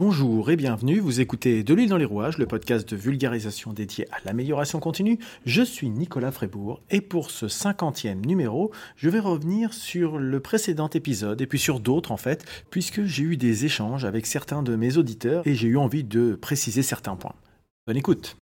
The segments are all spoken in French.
Bonjour et bienvenue, vous écoutez De l'huile dans les rouages, le podcast de vulgarisation dédié à l'amélioration continue. Je suis Nicolas Frébourg et pour ce cinquantième numéro, je vais revenir sur le précédent épisode et puis sur d'autres en fait, puisque j'ai eu des échanges avec certains de mes auditeurs et j'ai eu envie de préciser certains points. Bonne écoute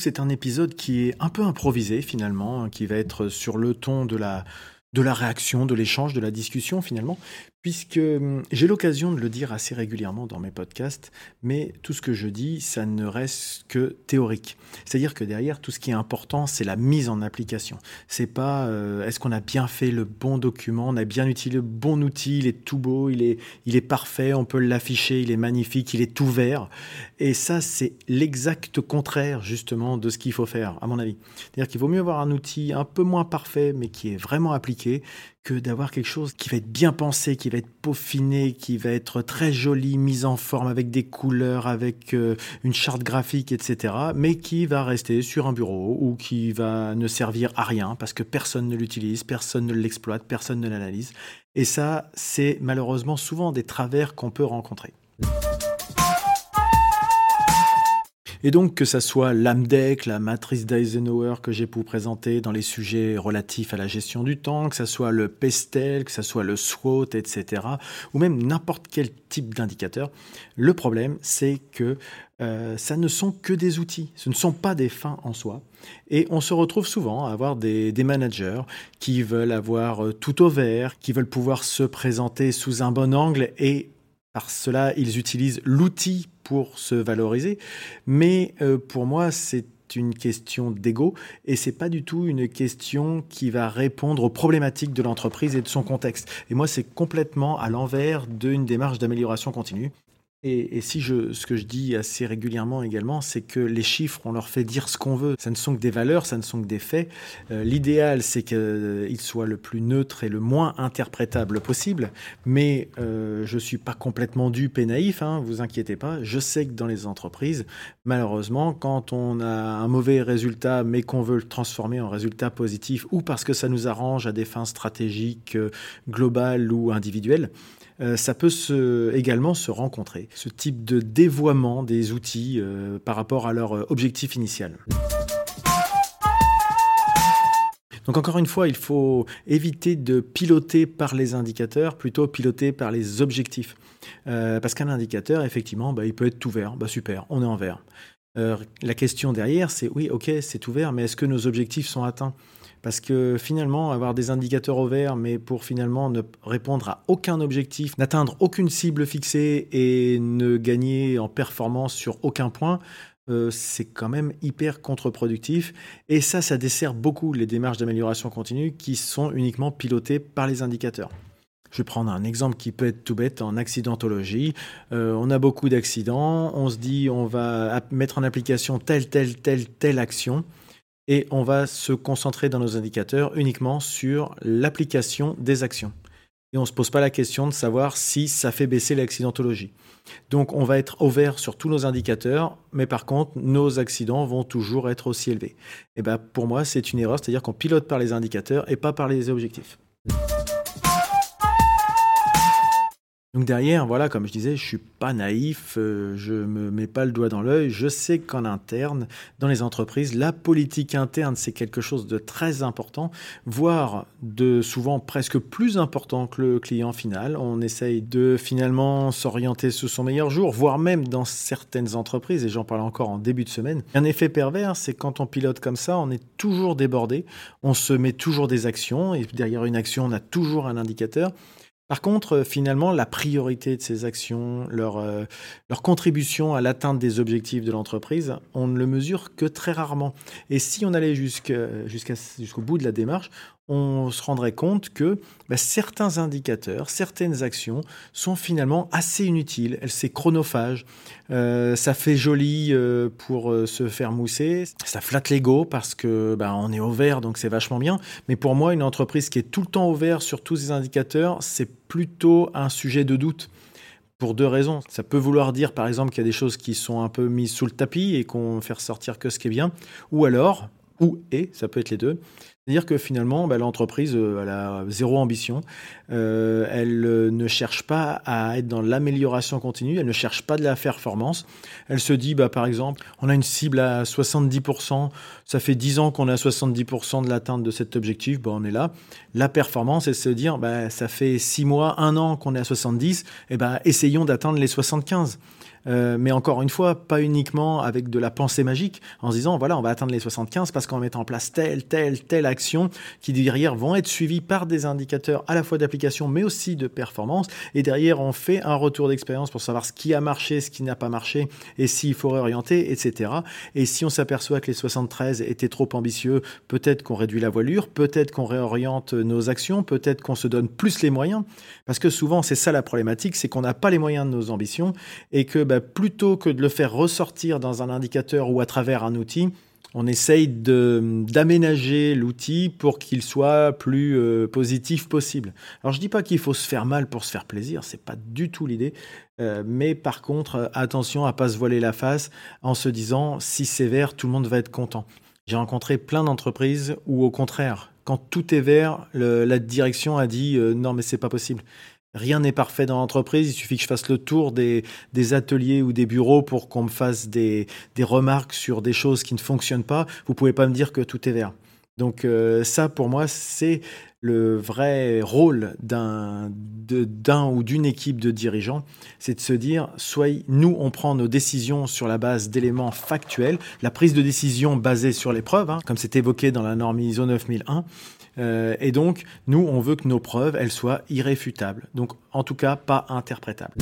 C'est un épisode qui est un peu improvisé finalement, qui va être sur le ton de la, de la réaction, de l'échange, de la discussion finalement, puisque hum, j'ai l'occasion de le dire assez régulièrement dans mes podcasts, mais tout ce que je dis, ça ne reste que théorique. C'est-à-dire que derrière, tout ce qui est important, c'est la mise en application. C'est pas euh, est-ce qu'on a bien fait le bon document, on a bien utilisé le bon outil, il est tout beau, il est, il est parfait, on peut l'afficher, il est magnifique, il est ouvert. Et ça, c'est l'exact contraire justement de ce qu'il faut faire, à mon avis. C'est-à-dire qu'il vaut mieux avoir un outil un peu moins parfait, mais qui est vraiment appliqué, d'avoir quelque chose qui va être bien pensé, qui va être peaufiné, qui va être très joli, mis en forme avec des couleurs, avec euh, une charte graphique, etc., mais qui va rester sur un bureau ou qui va ne servir à rien parce que personne ne l'utilise, personne ne l'exploite, personne ne l'analyse. Et ça, c'est malheureusement souvent des travers qu'on peut rencontrer. Et donc que ça soit l'AMDEC, la matrice d'Eisenhower que j'ai pu présenter dans les sujets relatifs à la gestion du temps, que ça soit le PESTEL, que ça soit le SWOT, etc., ou même n'importe quel type d'indicateur, le problème c'est que euh, ça ne sont que des outils, ce ne sont pas des fins en soi. Et on se retrouve souvent à avoir des, des managers qui veulent avoir euh, tout au vert, qui veulent pouvoir se présenter sous un bon angle et par cela, ils utilisent l'outil pour se valoriser. Mais euh, pour moi, c'est une question d'ego et c'est pas du tout une question qui va répondre aux problématiques de l'entreprise et de son contexte. Et moi, c'est complètement à l'envers d'une démarche d'amélioration continue. Et, si ce que je dis assez régulièrement également, c'est que les chiffres, on leur fait dire ce qu'on veut. Ça ne sont que des valeurs, ça ne sont que des faits. Euh, l'idéal, c'est qu'ils soient le plus neutre et le moins interprétable possible. Mais euh, je ne suis pas complètement dupe et naïf, hein, vous inquiétez pas. Je sais que dans les entreprises, malheureusement, quand on a un mauvais résultat, mais qu'on veut le transformer en résultat positif, ou parce que ça nous arrange à des fins stratégiques, euh, globales ou individuelles, euh, ça peut également se rencontrer, ce type de dévoiement des outils euh, par rapport à leur euh, objectif initial. Donc encore une fois, il faut éviter de piloter par les indicateurs, plutôt piloter par les objectifs. parce qu'un indicateur, effectivement, bah, il peut être tout vert, bah, super, on est en vert. La question derrière, c'est oui, ok, c'est ouvert, mais est-ce que nos objectifs sont atteints? Parce que finalement, avoir des indicateurs au vert, mais pour finalement ne répondre à aucun objectif, n'atteindre aucune cible fixée et ne gagner en performance sur aucun point, euh, c'est quand même hyper contre-productif. Et ça, ça dessert beaucoup les démarches d'amélioration continue qui sont uniquement pilotées par les indicateurs. Je vais prendre un exemple qui peut être tout bête en accidentologie. Euh, on a beaucoup d'accidents, on se dit on va mettre en application telle, telle, telle, telle action et on va se concentrer dans nos indicateurs uniquement sur l'application des actions. Et on ne se pose pas la question de savoir si ça fait baisser l'accidentologie. Donc on va être au vert sur tous nos indicateurs, mais par contre, nos accidents vont toujours être aussi élevés. Et ben, pour moi, c'est une erreur, c'est-à-dire qu'on pilote par les indicateurs et pas par les objectifs. Donc derrière, voilà, comme je disais, je suis pas naïf, euh, je me mets pas le doigt dans l'œil. Je sais qu'en interne, dans les entreprises, la politique interne c'est quelque chose de très important, voire de souvent presque plus important que le client final. On essaye de finalement s'orienter sur son meilleur jour, voire même dans certaines entreprises, et j'en parle encore en début de semaine. Un effet pervers, c'est quand on pilote comme ça, on est toujours débordé, on se met toujours des actions, et derrière une action, on a toujours un indicateur. Par contre, euh, finalement, la priorité de ces actions, euh, leur contribution à l'atteinte des objectifs de l'entreprise, on ne le mesure que très rarement. Et si on allait jusqu'au bout de la démarche, on se rendrait compte que bah, certains indicateurs, certaines actions sont finalement assez inutiles. C'est chronophage, euh, ça fait joli euh, pour euh, se faire mousser, ça flatte l'ego parce que bah, on est au vert, donc c'est vachement bien. Mais pour moi, une entreprise qui est tout le temps au vert sur tous ces indicateurs, c'est plutôt un sujet de doute pour deux raisons. Ça peut vouloir dire, par exemple, qu'il y a des choses qui sont un peu mises sous le tapis et qu'on fait ressortir que ce qui est bien. Ou alors, ou et, ça peut être les deux, c'est-à-dire que finalement, bah, l'entreprise, euh, elle a zéro ambition. Euh, elle euh, ne cherche pas à être dans l'amélioration continue. Elle ne cherche pas de la performance. Elle se dit, bah, par exemple, on a une cible à 70%. Ça fait 10 ans qu'on est à 70% de l'atteinte de cet objectif. Bah, on est là. La performance, c'est se dire, bah, ça fait 6 mois, 1 an qu'on est à 70. Et ben, essayons d'atteindre les 75. Euh, mais encore une fois, pas uniquement avec de la pensée magique, en se disant, voilà, on va atteindre les 75 parce qu'on va mettre en place telle, telle, telle action qui derrière vont être suivies par des indicateurs à la fois d'application, mais aussi de performance. Et derrière, on fait un retour d'expérience pour savoir ce qui a marché, ce qui n'a pas marché, et s'il faut réorienter, etc. Et si on s'aperçoit que les 73 étaient trop ambitieux, peut-être qu'on réduit la voilure, peut-être qu'on réoriente nos actions, peut-être qu'on se donne plus les moyens. Parce que souvent, c'est ça la problématique, c'est qu'on n'a pas les moyens de nos ambitions et que bah, plutôt que de le faire ressortir dans un indicateur ou à travers un outil, on essaye d'aménager l'outil pour qu'il soit plus euh, positif possible. Alors je dis pas qu'il faut se faire mal pour se faire plaisir, c'est pas du tout l'idée. Euh, mais par contre, attention à pas se voiler la face en se disant si c'est vert, tout le monde va être content. J'ai rencontré plein d'entreprises où au contraire, quand tout est vert, la direction a dit euh, non mais c'est pas possible. Rien n'est parfait dans l'entreprise. Il suffit que je fasse le tour des, ateliers ou des bureaux pour qu'on me fasse des, remarques sur des choses qui ne fonctionnent pas. Vous pouvez pas me dire que tout est vert. Donc euh, ça, pour moi, c'est le vrai rôle d'un ou d'une équipe de dirigeants, c'est de se dire, soit nous, on prend nos décisions sur la base d'éléments factuels, la prise de décision basée sur les preuves, hein, comme c'est évoqué dans la norme ISO 9001, euh, et donc, nous, on veut que nos preuves, elles soient irréfutables. Donc, en tout cas, pas interprétables.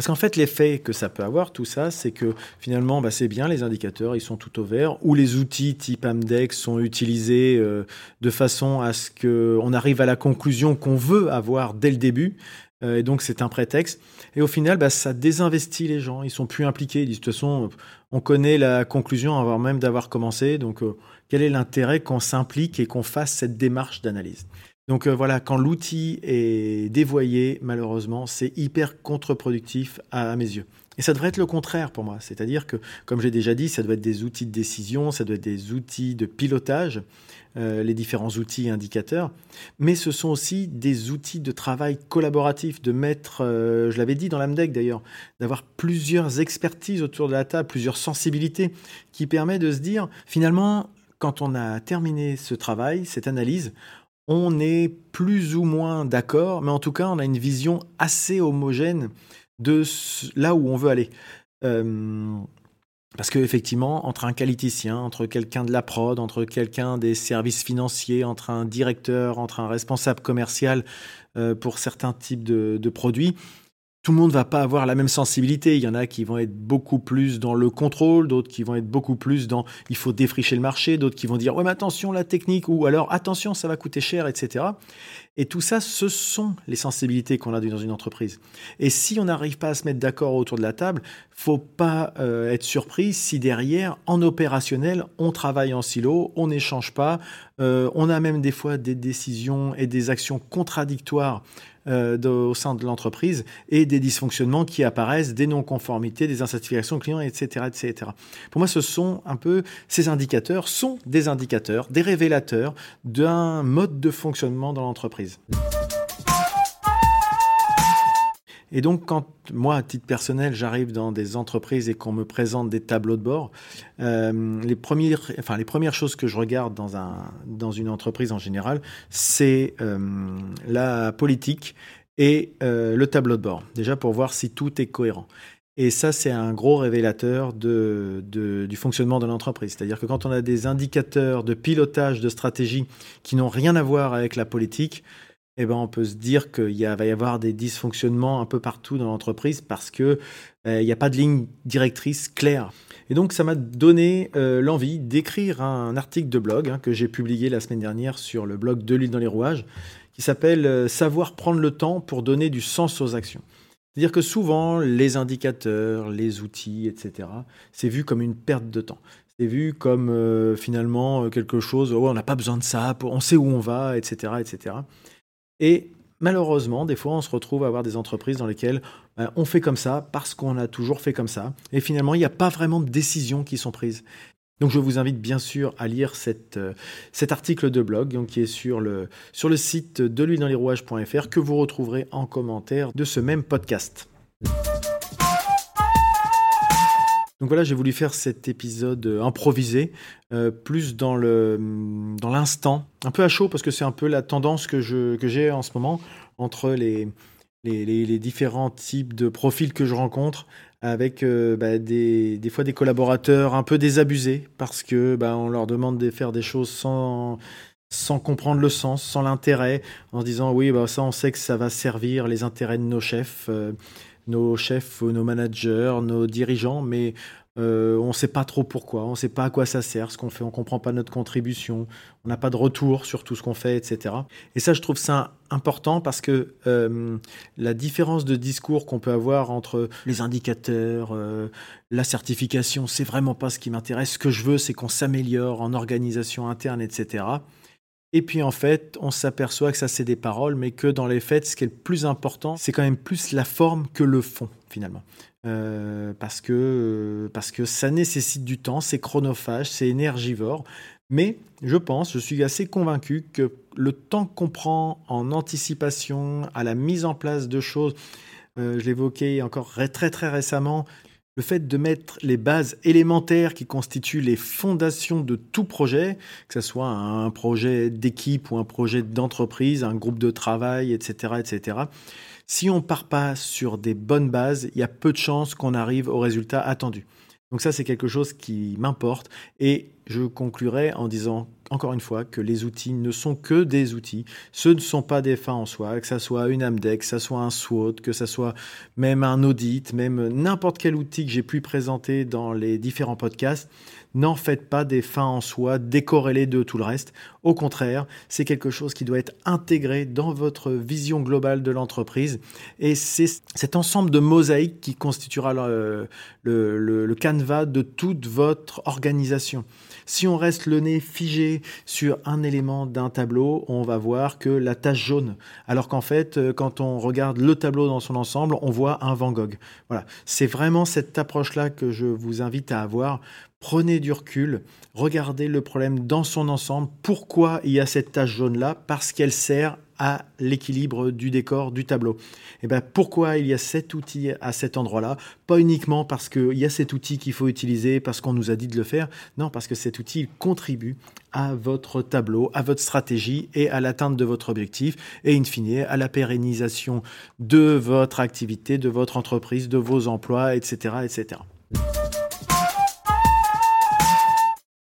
Parce qu'en fait, l'effet que ça peut avoir, tout ça, c'est que finalement, bah, c'est bien, les indicateurs, ils sont tout au vert, ou les outils type Amdex sont utilisés euh, de façon à ce qu'on arrive à la conclusion qu'on veut avoir dès le début. Euh, et donc, c'est un prétexte. Et au final, bah, ça désinvestit les gens. Ils sont plus impliqués. Ils disent, de toute façon, on connaît la conclusion avant même d'avoir commencé. Donc, quel est l'intérêt qu'on s'implique et qu'on fasse cette démarche d'analyse? Donc euh, voilà, quand l'outil est dévoyé, malheureusement, c'est hyper contre-productif à, mes yeux. Et ça devrait être le contraire pour moi. C'est-à-dire que, comme j'ai déjà dit, ça doit être des outils de décision, ça doit être des outils de pilotage, euh, les différents outils indicateurs. Mais ce sont aussi des outils de travail collaboratif, de mettre, euh, je l'avais dit dans l'AMDEC d'ailleurs, d'avoir plusieurs expertises autour de la table, plusieurs sensibilités, qui permet de se dire, finalement, quand on a terminé ce travail, cette analyse, on est plus ou moins d'accord, mais en tout cas, on a une vision assez homogène de là où on veut aller. Euh, parce qu'effectivement, entre un qualiticien, entre quelqu'un de la prod, entre quelqu'un des services financiers, entre un directeur, entre un responsable commercial euh, pour certains types de produits, tout le monde va pas avoir la même sensibilité. Il y en a qui vont être beaucoup plus dans le contrôle, d'autres qui vont être beaucoup plus dans il faut défricher le marché, d'autres qui vont dire ouais mais attention la technique ou alors attention ça va coûter cher, etc. Et tout ça, ce sont les sensibilités qu'on a dans une entreprise. Et si on n'arrive pas à se mettre d'accord autour de la table, faut pas euh, être surpris si derrière, en opérationnel, on travaille en silo, on n'échange pas, euh, on a même des fois des décisions et des actions contradictoires euh, au sein de l'entreprise et des dysfonctionnements qui apparaissent, des non-conformités, des insatisfactions clients, etc., etc. Pour moi, ce sont un peu ces indicateurs sont des indicateurs, des révélateurs d'un mode de fonctionnement dans l'entreprise. Et donc, quand moi, à titre personnel, j'arrive dans des entreprises et qu'on me présente des tableaux de bord, euh, les, premières, choses que je regarde dans, un, dans une entreprise en général, c'est euh, la politique et euh, le tableau de bord. Déjà pour voir si tout est cohérent. Et ça, c'est un gros révélateur du fonctionnement de l'entreprise. C'est-à-dire que quand on a des indicateurs de pilotage de stratégie qui n'ont rien à voir avec la politique, eh ben, on peut se dire qu'il va y avoir des dysfonctionnements un peu partout dans l'entreprise parce qu'il euh, n'y a pas de ligne directrice claire. Et donc, ça m'a donné euh, l'envie d'écrire un article de blog hein, que j'ai publié la semaine dernière sur le blog de l'huile dans les rouages, qui s'appelle euh, Savoir prendre le temps pour donner du sens aux actions. C'est-à-dire que souvent, les indicateurs, les outils, etc., c'est vu comme une perte de temps. C'est vu comme finalement quelque chose, oh, on n'a pas besoin de ça, on sait où on va, etc., etc. Et malheureusement, des fois, on se retrouve à avoir des entreprises dans lesquelles ben, on fait comme ça parce qu'on a toujours fait comme ça. Et finalement, il n'y a pas vraiment de décisions qui sont prises. Donc je vous invite bien sûr à lire euh, cet article de blog qui est sur le, sur le site de l'huile que vous retrouverez en commentaire de ce même podcast. Donc voilà, j'ai voulu faire cet épisode euh, improvisé, euh, plus dans l'instant, un peu à chaud parce que c'est un peu la tendance que j'ai en ce moment entre les, les, différents types de profils que je rencontre avec euh, bah, des, des, fois des collaborateurs un peu désabusés parce que bah, on leur demande de faire des choses sans, sans comprendre le sens, sans l'intérêt, en disant oui, bah, ça on sait que ça va servir les intérêts de nos chefs nos chefs, nos managers, nos dirigeants, mais euh, on ne sait pas trop pourquoi, on ne sait pas à quoi ça sert, ce qu'on fait, on ne comprend pas notre contribution, on n'a pas de retour sur tout ce qu'on fait, etc. Et ça, je trouve ça important parce que euh, la différence de discours qu'on peut avoir entre les indicateurs, euh, la certification, c'est vraiment pas ce qui m'intéresse. Ce que je veux, c'est qu'on s'améliore en organisation interne, etc. Et puis en fait, on s'aperçoit que ça c'est des paroles, mais que dans les faits, ce qui est le plus important, c'est quand même plus la forme que le fond finalement. Euh, parce, que, euh, parce que ça nécessite du temps, c'est chronophage, c'est énergivore. Mais je pense, je suis assez convaincu que le temps qu'on prend en anticipation, à la mise en place de choses, euh, je l'évoquais encore très très récemment, le fait de mettre les bases élémentaires qui constituent les fondations de tout projet, que ce soit un projet d'équipe ou un projet d'entreprise, un groupe de travail, etc., etc. Si on part pas sur des bonnes bases, il y a peu de chances qu'on arrive au résultat attendu. Donc ça, c'est quelque chose qui m'importe. Et je conclurai en disant encore une fois que les outils ne sont que des outils. Ce ne sont pas des fins en soi, que ça soit une AMDEC, que ça soit un SWOT, que ça soit même un audit, même n'importe quel outil que j'ai pu présenter dans les différents podcasts. N'en faites pas des fins en soi décorrélées de tout le reste. Au contraire, c'est quelque chose qui doit être intégré dans votre vision globale de l'entreprise. Et c'est cet ensemble de mosaïques qui constituera le, le, le canevas de toute votre organisation. Si on reste le nez figé sur un élément d'un tableau, on va voir que la tache jaune. Alors qu'en fait, euh, quand on regarde le tableau dans son ensemble, on voit un Van Gogh. Voilà. C'est vraiment cette approche-là que je vous invite à avoir Prenez du recul, regardez le problème dans son ensemble. Pourquoi il y a cette tache jaune-là? Parce qu'elle sert à l'équilibre du décor du tableau. Et eh ben pourquoi il y a cet outil à cet endroit-là? Pas uniquement parce qu'il y a cet outil qu'il faut utiliser, parce qu'on nous a dit de le faire. Non, parce que cet outil contribue à votre tableau, à votre stratégie et à l'atteinte de votre objectif et in fine à la pérennisation de votre activité, de votre entreprise, de vos emplois, etc., etc.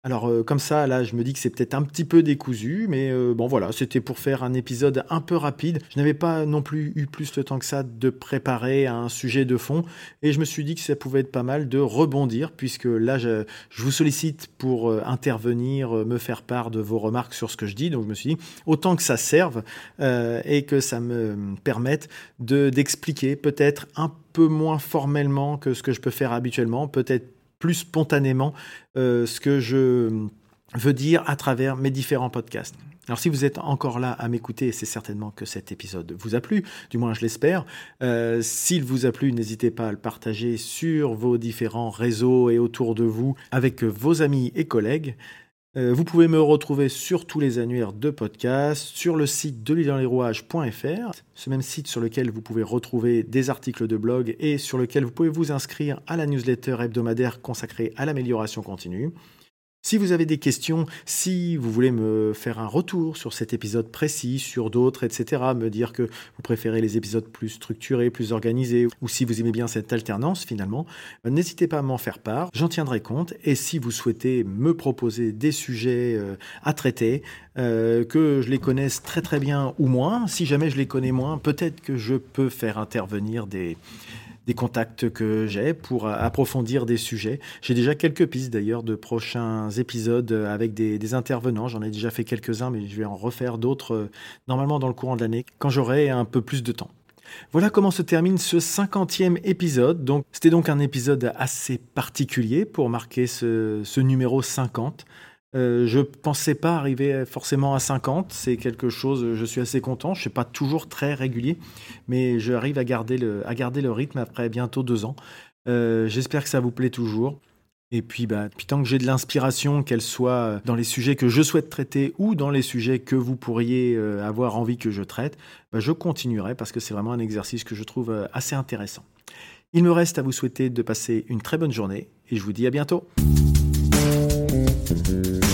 Alors euh, comme ça, là, je me dis que c'est peut-être un petit peu décousu, mais euh, bon voilà, c'était pour faire un épisode un peu rapide. Je n'avais pas non plus eu plus le temps que ça de préparer un sujet de fond, et je me suis dit que ça pouvait être pas mal de rebondir, puisque là, je, vous sollicite pour euh, intervenir, me faire part de vos remarques sur ce que je dis. Donc je me suis dit, autant que ça serve et que ça me permette de d'expliquer peut-être un peu moins formellement que ce que je peux faire habituellement, peut-être plus spontanément euh, ce que je veux dire à travers mes différents podcasts. Alors si vous êtes encore là à m'écouter, c'est certainement que cet épisode vous a plu, du moins je l'espère. Euh, s'il vous a plu, n'hésitez pas à le partager sur vos différents réseaux et autour de vous avec vos amis et collègues. Euh, vous pouvez me retrouver sur tous les annuaires de podcast, sur le site de ce même site sur lequel vous pouvez retrouver des articles de blog et sur lequel vous pouvez vous inscrire à la newsletter hebdomadaire consacrée à l'amélioration continue. Si vous avez des questions, si vous voulez me faire un retour sur cet épisode précis, sur d'autres, etc., me dire que vous préférez les épisodes plus structurés, plus organisés, ou si vous aimez bien cette alternance finalement, euh, n'hésitez pas à m'en faire part, j'en tiendrai compte, et si vous souhaitez me proposer des sujets euh, à traiter, euh, que je les connaisse très très bien ou moins, si jamais je les connais moins, peut-être que je peux faire intervenir des contacts que j'ai pour approfondir des sujets. J'ai déjà quelques pistes d'ailleurs de prochains épisodes avec des, intervenants. J'en ai déjà fait quelques-uns, mais je vais en refaire d'autres euh, normalement dans le courant de l'année quand j'aurai un peu plus de temps. Voilà comment se termine ce cinquantième épisode. Donc, c'était donc un épisode assez particulier pour marquer ce, ce numéro 50. Euh, je pensais pas arriver forcément à 50. C'est quelque chose, je suis assez content. Je suis pas toujours très régulier, mais j'arrive à à garder le rythme après bientôt deux ans. Euh, j'espère que ça vous plaît toujours. Et puis, bah, tant que j'ai de l'inspiration, qu'elle soit dans les sujets que je souhaite traiter ou dans les sujets que vous pourriez euh, avoir envie que je traite, bah, je continuerai parce que c'est vraiment un exercice que je trouve assez intéressant. Il me reste à vous souhaiter de passer une très bonne journée et je vous dis à bientôt. Mm-hmm.